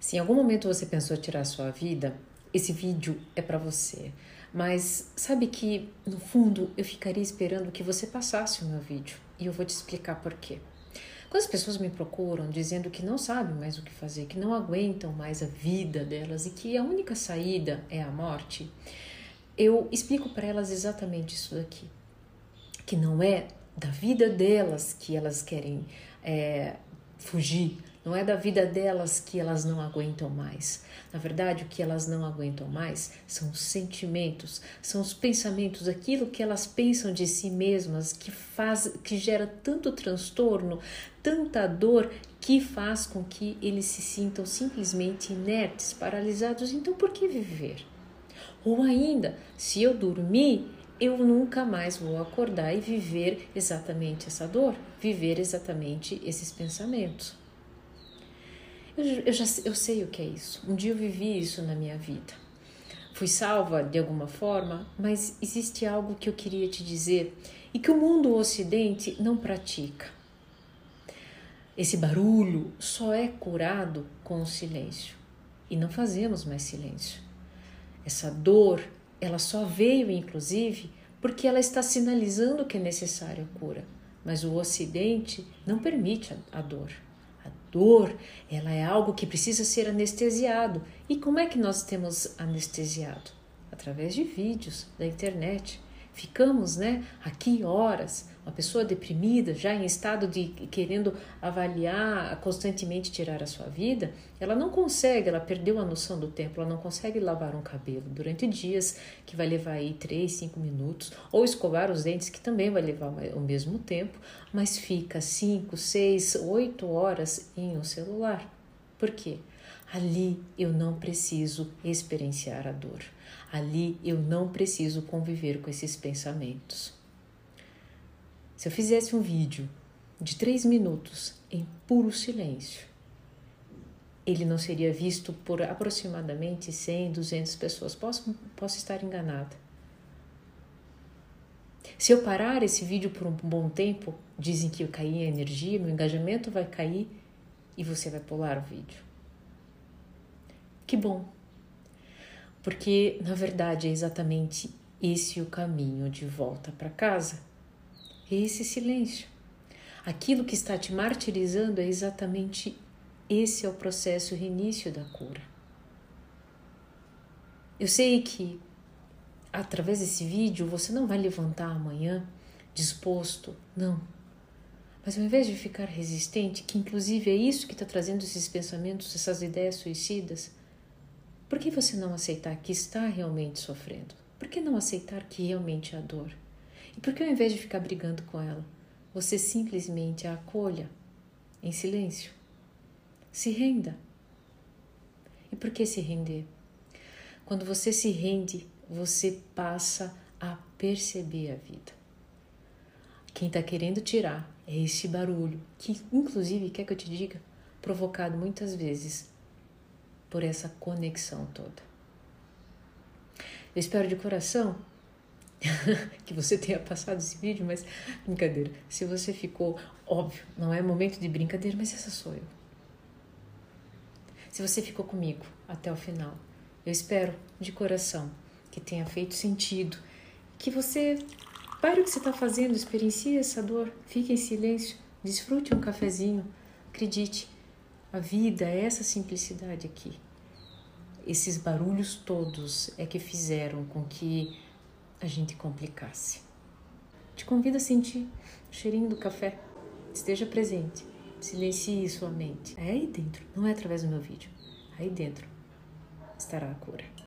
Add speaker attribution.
Speaker 1: Se em algum momento você pensou tirar sua vida, esse vídeo é para você. Mas sabe que no fundo eu ficaria esperando que você passasse o meu vídeo e eu vou te explicar por quê. Quando as pessoas me procuram dizendo que não sabem mais o que fazer, que não aguentam mais a vida delas e que a única saída é a morte, eu explico para elas exatamente isso daqui. Que não é da vida delas que elas querem é, fugir, não é da vida delas que elas não aguentam mais. Na verdade, o que elas não aguentam mais são os sentimentos, são os pensamentos, aquilo que elas pensam de si mesmas que faz, que gera tanto transtorno, tanta dor que faz com que eles se sintam simplesmente inertes, paralisados. Então, por que viver? Ou ainda, se eu dormir, eu nunca mais vou acordar e viver exatamente essa dor, viver exatamente esses pensamentos. Eu, eu, já eu sei o que é isso. Um dia eu vivi isso na minha vida. Fui salva de alguma forma, mas existe algo que eu queria te dizer e que o mundo ocidente não pratica. Esse barulho só é curado com o silêncio e não fazemos mais silêncio. Essa dor, ela só veio inclusive porque ela está sinalizando que é necessária a cura, mas o ocidente não permite a, a dor dor, ela é algo que precisa ser anestesiado. E como é que nós temos anestesiado? Através de vídeos da internet. Ficamos, né, aqui horas, uma pessoa deprimida, já em estado de querendo avaliar, constantemente tirar a sua vida, ela não consegue, ela perdeu a noção do tempo, ela não consegue lavar um cabelo durante dias, que vai levar aí 3, 5 minutos, ou escovar os dentes, que também vai levar o mesmo tempo, mas fica 5, 6, 8 horas em um celular. Por quê? Ali eu não preciso experienciar a dor. Ali eu não preciso conviver com esses pensamentos. Se eu fizesse um vídeo de três minutos em puro silêncio, ele não seria visto por aproximadamente 100, 200 pessoas. Posso, posso estar enganada. Se eu parar esse vídeo por um bom tempo, dizem que eu caí em energia, meu engajamento vai cair e você vai pular o vídeo. Que bom, porque na verdade é exatamente esse o caminho de volta para casa. É esse silêncio. Aquilo que está te martirizando é exatamente esse é o processo reinício da cura. Eu sei que através desse vídeo você não vai levantar amanhã disposto, não. Mas ao invés de ficar resistente, que inclusive é isso que está trazendo esses pensamentos, essas ideias suicidas, por que você não aceitar que está realmente sofrendo? Por que não aceitar que realmente há dor? E por que ao invés de ficar brigando com ela, você simplesmente a acolha em silêncio? Se renda. E por que se render? Quando você se rende, você passa a perceber a vida. Quem está querendo tirar é esse barulho, que inclusive, quer que eu te diga, provocado muitas vezes por essa conexão toda. Eu espero de coração que você tenha passado esse vídeo, mas brincadeira. Se você ficou, óbvio, não é momento de brincadeira, mas essa sou eu. Se você ficou comigo até o final, eu espero de coração que tenha feito sentido, que você pare o que você está fazendo, experiencie essa dor, fique em silêncio, desfrute um cafezinho, acredite a vida é essa simplicidade aqui. Esses barulhos todos é que fizeram com que a gente complicasse. Te convido a sentir o cheirinho do café. Esteja presente. Silencie sua mente. É aí dentro, não é através do meu vídeo. Aí dentro estará a cura.